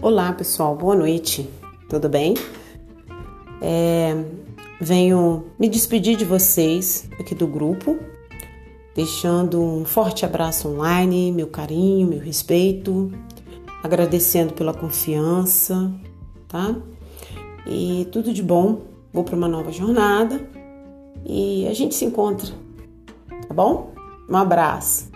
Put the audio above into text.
Olá pessoal, boa noite, tudo bem? É, venho me despedir de vocês aqui do grupo, deixando um forte abraço online, meu carinho, meu respeito, agradecendo pela confiança, tá? E tudo de bom, vou para uma nova jornada e a gente se encontra, tá bom? Um abraço.